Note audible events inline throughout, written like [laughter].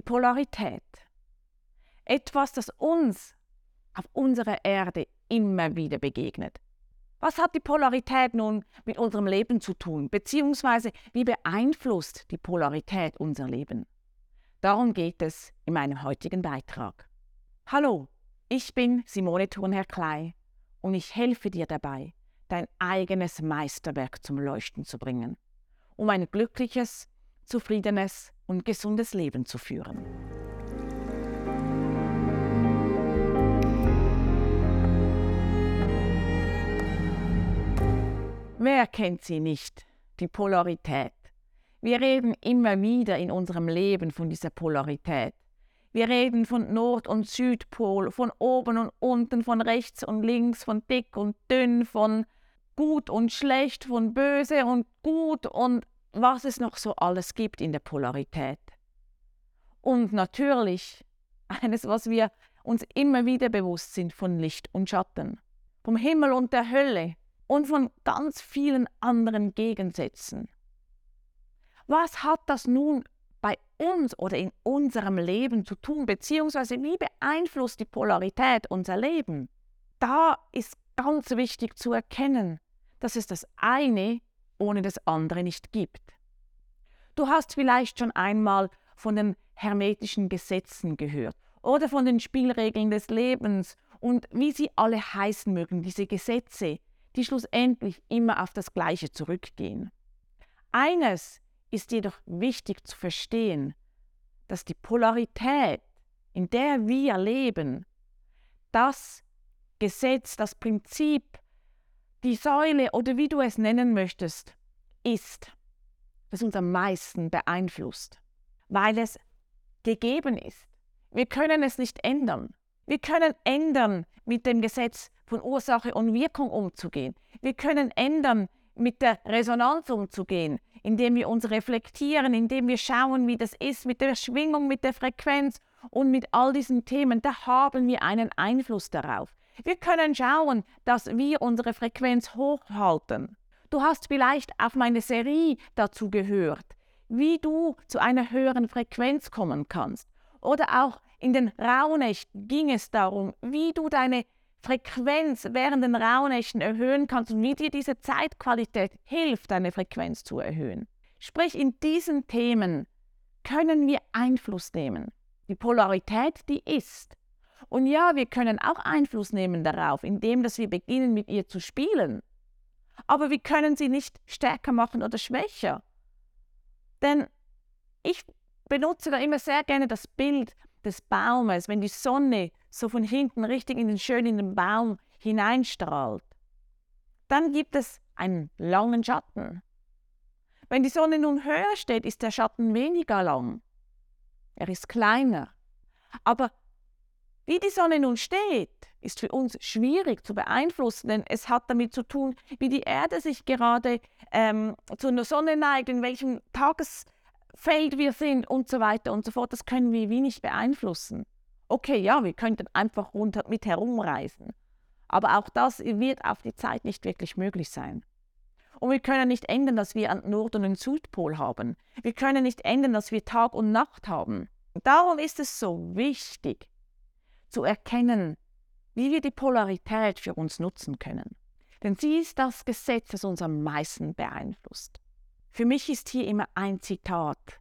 die Polarität. Etwas, das uns auf unserer Erde immer wieder begegnet. Was hat die Polarität nun mit unserem Leben zu tun, beziehungsweise wie beeinflusst die Polarität unser Leben? Darum geht es in meinem heutigen Beitrag. Hallo, ich bin Simone Thurnherr Klei und ich helfe dir dabei, dein eigenes Meisterwerk zum Leuchten zu bringen, um ein glückliches, zufriedenes und gesundes Leben zu führen. Wer kennt sie nicht, die Polarität? Wir reden immer wieder in unserem Leben von dieser Polarität. Wir reden von Nord- und Südpol, von oben und unten, von rechts und links, von dick und dünn, von gut und schlecht, von böse und gut und was es noch so alles gibt in der Polarität. Und natürlich [laughs] eines, was wir uns immer wieder bewusst sind von Licht und Schatten, vom Himmel und der Hölle und von ganz vielen anderen Gegensätzen. Was hat das nun bei uns oder in unserem Leben zu tun, beziehungsweise wie beeinflusst die Polarität unser Leben? Da ist ganz wichtig zu erkennen, dass es das eine ohne das andere nicht gibt. Du hast vielleicht schon einmal von den hermetischen Gesetzen gehört oder von den Spielregeln des Lebens und wie sie alle heißen mögen, diese Gesetze, die schlussendlich immer auf das Gleiche zurückgehen. Eines ist jedoch wichtig zu verstehen, dass die Polarität, in der wir leben, das Gesetz, das Prinzip, die Säule oder wie du es nennen möchtest, ist, das uns am meisten beeinflusst, weil es gegeben ist. Wir können es nicht ändern. Wir können ändern, mit dem Gesetz von Ursache und Wirkung umzugehen. Wir können ändern, mit der Resonanz umzugehen, indem wir uns reflektieren, indem wir schauen, wie das ist, mit der Schwingung, mit der Frequenz und mit all diesen Themen. Da haben wir einen Einfluss darauf. Wir können schauen, dass wir unsere Frequenz hochhalten. Du hast vielleicht auf meine Serie dazu gehört, wie du zu einer höheren Frequenz kommen kannst. Oder auch in den Rauhnächten ging es darum, wie du deine Frequenz während den Rauhnächten erhöhen kannst und wie dir diese Zeitqualität hilft, deine Frequenz zu erhöhen. Sprich, in diesen Themen können wir Einfluss nehmen. Die Polarität, die ist. Und ja, wir können auch Einfluss nehmen darauf, indem dass wir beginnen, mit ihr zu spielen. Aber wir können sie nicht stärker machen oder schwächer. Denn ich benutze da immer sehr gerne das Bild des Baumes, wenn die Sonne so von hinten richtig in den schönen Baum hineinstrahlt, dann gibt es einen langen Schatten. Wenn die Sonne nun höher steht, ist der Schatten weniger lang. Er ist kleiner. Aber wie die Sonne nun steht, ist für uns schwierig zu beeinflussen, denn es hat damit zu tun, wie die Erde sich gerade ähm, zu einer Sonne neigt, in welchem Tagesfeld wir sind und so weiter und so fort. Das können wir wenig beeinflussen. Okay, ja, wir könnten einfach runter mit herumreisen. Aber auch das wird auf die Zeit nicht wirklich möglich sein. Und wir können nicht ändern, dass wir einen Nord- und einen Südpol haben. Wir können nicht ändern, dass wir Tag und Nacht haben. Darum ist es so wichtig, zu erkennen, wie wir die Polarität für uns nutzen können. Denn sie ist das Gesetz, das uns am meisten beeinflusst. Für mich ist hier immer ein Zitat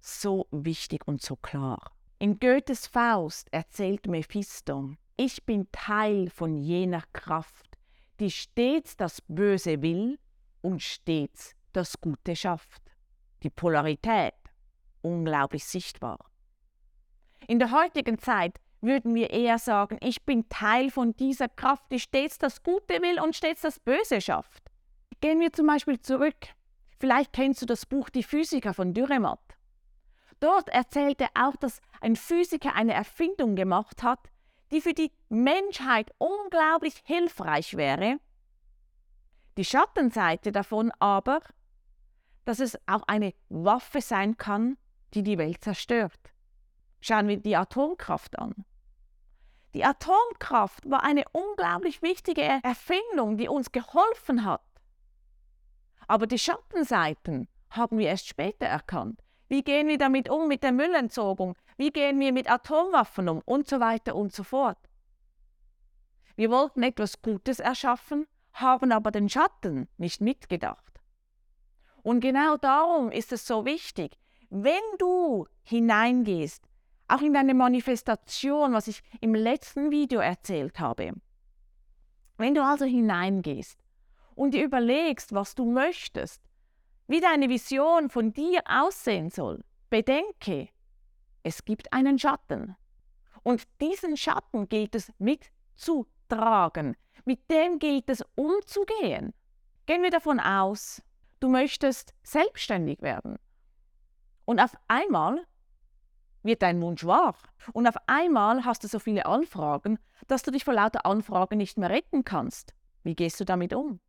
so wichtig und so klar. In Goethes Faust erzählt Mephisto, ich bin Teil von jener Kraft, die stets das Böse will und stets das Gute schafft. Die Polarität, unglaublich sichtbar. In der heutigen Zeit würden wir eher sagen, ich bin Teil von dieser Kraft, die stets das Gute will und stets das Böse schafft. Gehen wir zum Beispiel zurück. Vielleicht kennst du das Buch Die Physiker von Dürrematt. Dort erzählt er auch, dass ein Physiker eine Erfindung gemacht hat, die für die Menschheit unglaublich hilfreich wäre. Die Schattenseite davon aber, dass es auch eine Waffe sein kann, die die Welt zerstört. Schauen wir die Atomkraft an. Die Atomkraft war eine unglaublich wichtige Erfindung, die uns geholfen hat. Aber die Schattenseiten haben wir erst später erkannt. Wie gehen wir damit um mit der Müllentsorgung? Wie gehen wir mit Atomwaffen um? Und so weiter und so fort. Wir wollten etwas Gutes erschaffen, haben aber den Schatten nicht mitgedacht. Und genau darum ist es so wichtig, wenn du hineingehst, auch in deine Manifestation, was ich im letzten Video erzählt habe, wenn du also hineingehst und dir überlegst, was du möchtest, wie deine Vision von dir aussehen soll, bedenke, es gibt einen Schatten. Und diesen Schatten gilt es mitzutragen. Mit dem gilt es umzugehen. Gehen wir davon aus, du möchtest selbstständig werden. Und auf einmal wird dein Wunsch wahr. Und auf einmal hast du so viele Anfragen, dass du dich vor lauter Anfragen nicht mehr retten kannst. Wie gehst du damit um?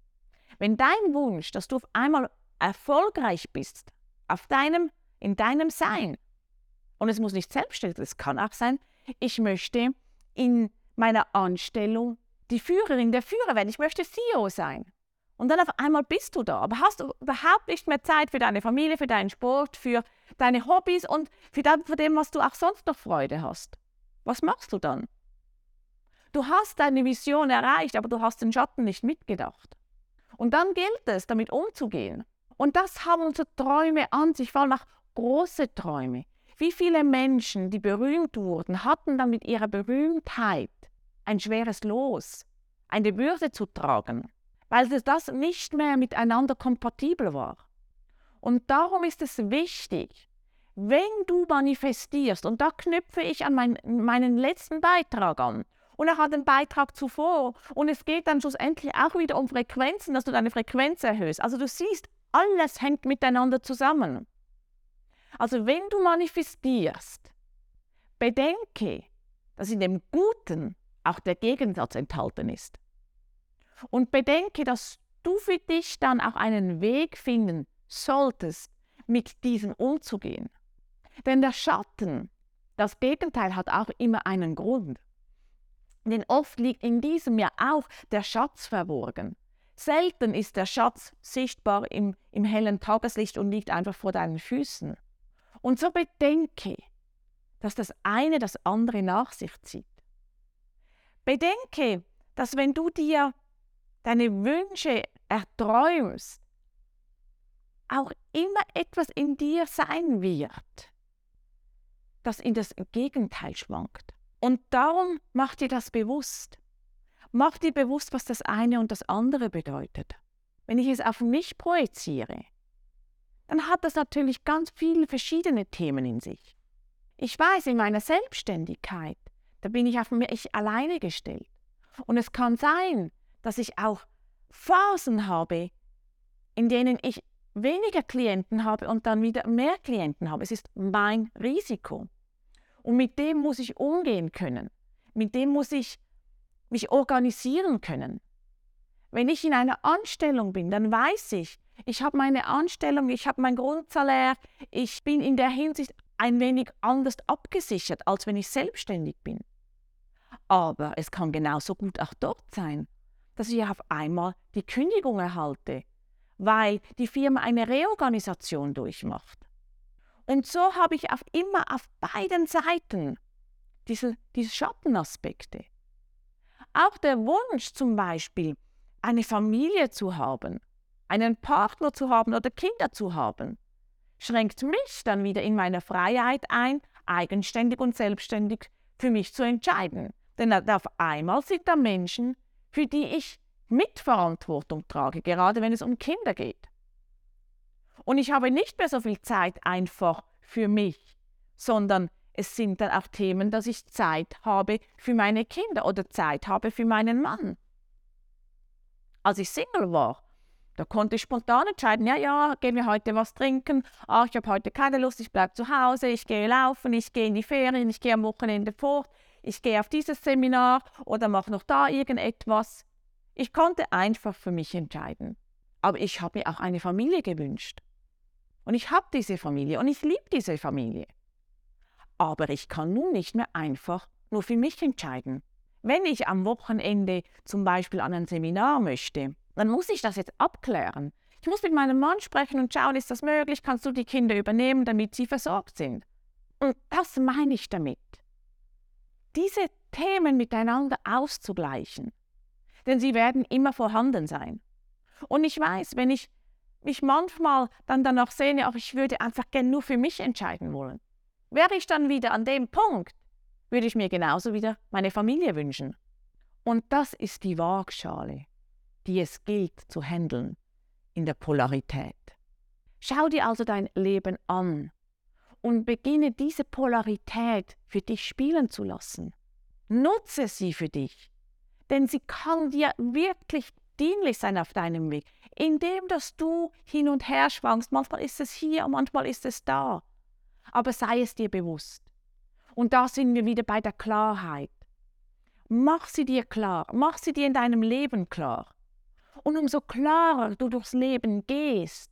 Wenn dein Wunsch, dass du auf einmal erfolgreich bist, auf deinem, in deinem Sein, und es muss nicht selbstständig, es kann auch sein, ich möchte in meiner Anstellung die Führerin der Führer werden, ich möchte CEO sein. Und dann auf einmal bist du da, aber hast du überhaupt nicht mehr Zeit für deine Familie, für deinen Sport, für deine Hobbys und für, dem, was du auch sonst noch Freude hast. Was machst du dann? Du hast deine Vision erreicht, aber du hast den Schatten nicht mitgedacht. Und dann gilt es, damit umzugehen. Und das haben unsere Träume an sich, vor allem auch große Träume. Wie viele Menschen, die berühmt wurden, hatten dann mit ihrer Berühmtheit ein schweres Los, eine Bürde zu tragen, weil das nicht mehr miteinander kompatibel war. Und darum ist es wichtig, wenn du manifestierst, und da knüpfe ich an mein, meinen letzten Beitrag an, und er hat einen Beitrag zuvor, und es geht dann schlussendlich auch wieder um Frequenzen, dass du deine Frequenz erhöhst. Also du siehst, alles hängt miteinander zusammen. Also wenn du manifestierst, bedenke, dass in dem Guten auch der Gegensatz enthalten ist. Und bedenke, dass du für dich dann auch einen Weg finden solltest, mit diesem umzugehen. Denn der Schatten, das Gegenteil, hat auch immer einen Grund. Denn oft liegt in diesem ja auch der Schatz verborgen. Selten ist der Schatz sichtbar im, im hellen Tageslicht und liegt einfach vor deinen Füßen. Und so bedenke, dass das eine das andere nach sich zieht. Bedenke, dass wenn du dir deine Wünsche erträumst, auch immer etwas in dir sein wird, das in das Gegenteil schwankt. Und darum mach dir das bewusst. Mach dir bewusst, was das eine und das andere bedeutet. Wenn ich es auf mich projiziere, dann hat das natürlich ganz viele verschiedene Themen in sich. Ich weiß, in meiner Selbstständigkeit, da bin ich auf mich alleine gestellt. Und es kann sein, dass ich auch Phasen habe, in denen ich weniger Klienten habe und dann wieder mehr Klienten habe. Es ist mein Risiko. Und mit dem muss ich umgehen können. Mit dem muss ich mich organisieren können. Wenn ich in einer Anstellung bin, dann weiß ich, ich habe meine Anstellung, ich habe mein Grundsalär, ich bin in der Hinsicht ein wenig anders abgesichert, als wenn ich selbstständig bin. Aber es kann genauso gut auch dort sein, dass ich auf einmal die Kündigung erhalte, weil die Firma eine Reorganisation durchmacht. Und so habe ich auf immer auf beiden Seiten diese, diese Schattenaspekte. Auch der Wunsch zum Beispiel, eine Familie zu haben, einen Partner zu haben oder Kinder zu haben, schränkt mich dann wieder in meiner Freiheit ein, eigenständig und selbstständig für mich zu entscheiden. Denn auf einmal sind da Menschen, für die ich Mitverantwortung trage, gerade wenn es um Kinder geht. Und ich habe nicht mehr so viel Zeit einfach für mich, sondern es sind dann auch Themen, dass ich Zeit habe für meine Kinder oder Zeit habe für meinen Mann. Als ich Single war, da konnte ich spontan entscheiden, ja, ja, gehen wir heute was trinken. Ah, ich habe heute keine Lust, ich bleibe zu Hause, ich gehe laufen, ich gehe in die Ferien, ich gehe am Wochenende fort, ich gehe auf dieses Seminar oder mache noch da irgendetwas. Ich konnte einfach für mich entscheiden. Aber ich habe mir auch eine Familie gewünscht. Und ich habe diese Familie und ich liebe diese Familie. Aber ich kann nun nicht mehr einfach nur für mich entscheiden. Wenn ich am Wochenende zum Beispiel an ein Seminar möchte, dann muss ich das jetzt abklären. Ich muss mit meinem Mann sprechen und schauen, ist das möglich? Kannst du die Kinder übernehmen, damit sie versorgt sind? Und das meine ich damit. Diese Themen miteinander auszugleichen. Denn sie werden immer vorhanden sein. Und ich weiß, wenn ich mich manchmal dann danach sehne, auch ich würde einfach gerne nur für mich entscheiden wollen, wäre ich dann wieder an dem Punkt, würde ich mir genauso wieder meine Familie wünschen. Und das ist die Waagschale, die es gilt zu handeln in der Polarität. Schau dir also dein Leben an und beginne diese Polarität für dich spielen zu lassen. Nutze sie für dich, denn sie kann dir wirklich dienlich sein auf deinem Weg, indem dass du hin und her schwankst. Manchmal ist es hier, manchmal ist es da. Aber sei es dir bewusst. Und da sind wir wieder bei der Klarheit. Mach sie dir klar, mach sie dir in deinem Leben klar. Und umso klarer du durchs Leben gehst,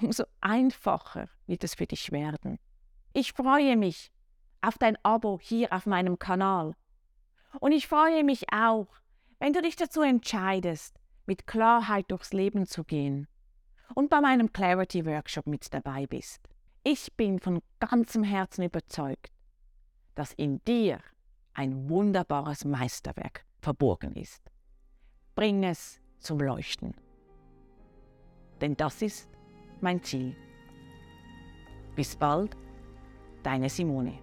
umso einfacher wird es für dich werden. Ich freue mich auf dein Abo hier auf meinem Kanal. Und ich freue mich auch, wenn du dich dazu entscheidest, mit Klarheit durchs Leben zu gehen und bei meinem Clarity Workshop mit dabei bist. Ich bin von ganzem Herzen überzeugt, dass in dir ein wunderbares Meisterwerk verborgen ist. Bring es zum Leuchten. Denn das ist mein Ziel. Bis bald, deine Simone.